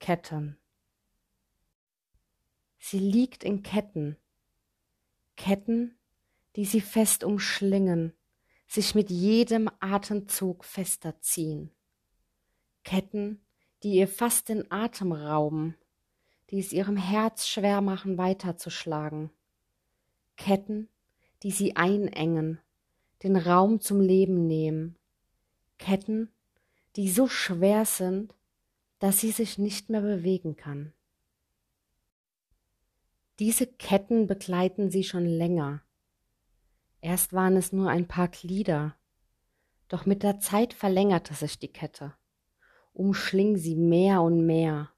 Ketten. Sie liegt in Ketten, Ketten, die sie fest umschlingen, sich mit jedem Atemzug fester ziehen. Ketten, die ihr fast den Atem rauben, die es ihrem Herz schwer machen, weiterzuschlagen. Ketten, die sie einengen, den Raum zum Leben nehmen. Ketten, die so schwer sind, dass sie sich nicht mehr bewegen kann. Diese Ketten begleiten sie schon länger. Erst waren es nur ein paar Glieder, doch mit der Zeit verlängerte sich die Kette, umschling sie mehr und mehr,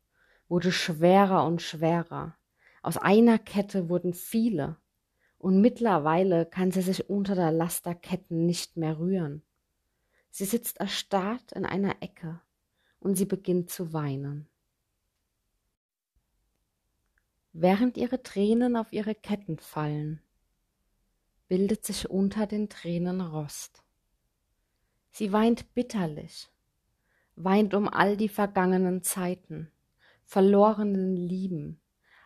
wurde schwerer und schwerer. Aus einer Kette wurden viele, und mittlerweile kann sie sich unter der Last der Ketten nicht mehr rühren. Sie sitzt erstarrt in einer Ecke und sie beginnt zu weinen. Während ihre Tränen auf ihre Ketten fallen, bildet sich unter den Tränen Rost. Sie weint bitterlich, weint um all die vergangenen Zeiten, verlorenen Lieben,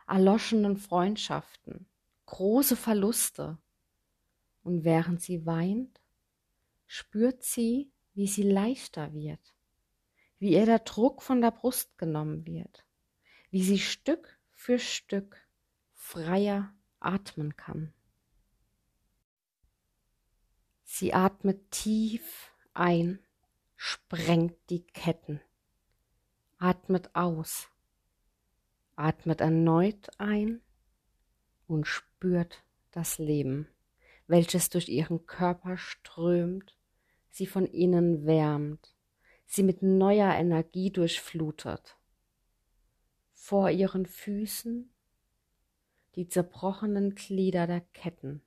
erloschenen Freundschaften, große Verluste. Und während sie weint, spürt sie, wie sie leichter wird, wie ihr der Druck von der Brust genommen wird, wie sie Stück für Stück freier atmen kann. Sie atmet tief ein, sprengt die Ketten, atmet aus, atmet erneut ein und spürt das Leben, welches durch ihren Körper strömt, sie von innen wärmt, sie mit neuer Energie durchflutet. Vor ihren Füßen die zerbrochenen Glieder der Ketten,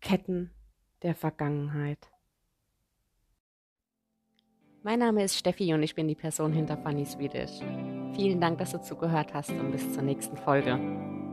Ketten der Vergangenheit. Mein Name ist Steffi und ich bin die Person hinter Funny Swedish. Vielen Dank, dass du zugehört hast und bis zur nächsten Folge.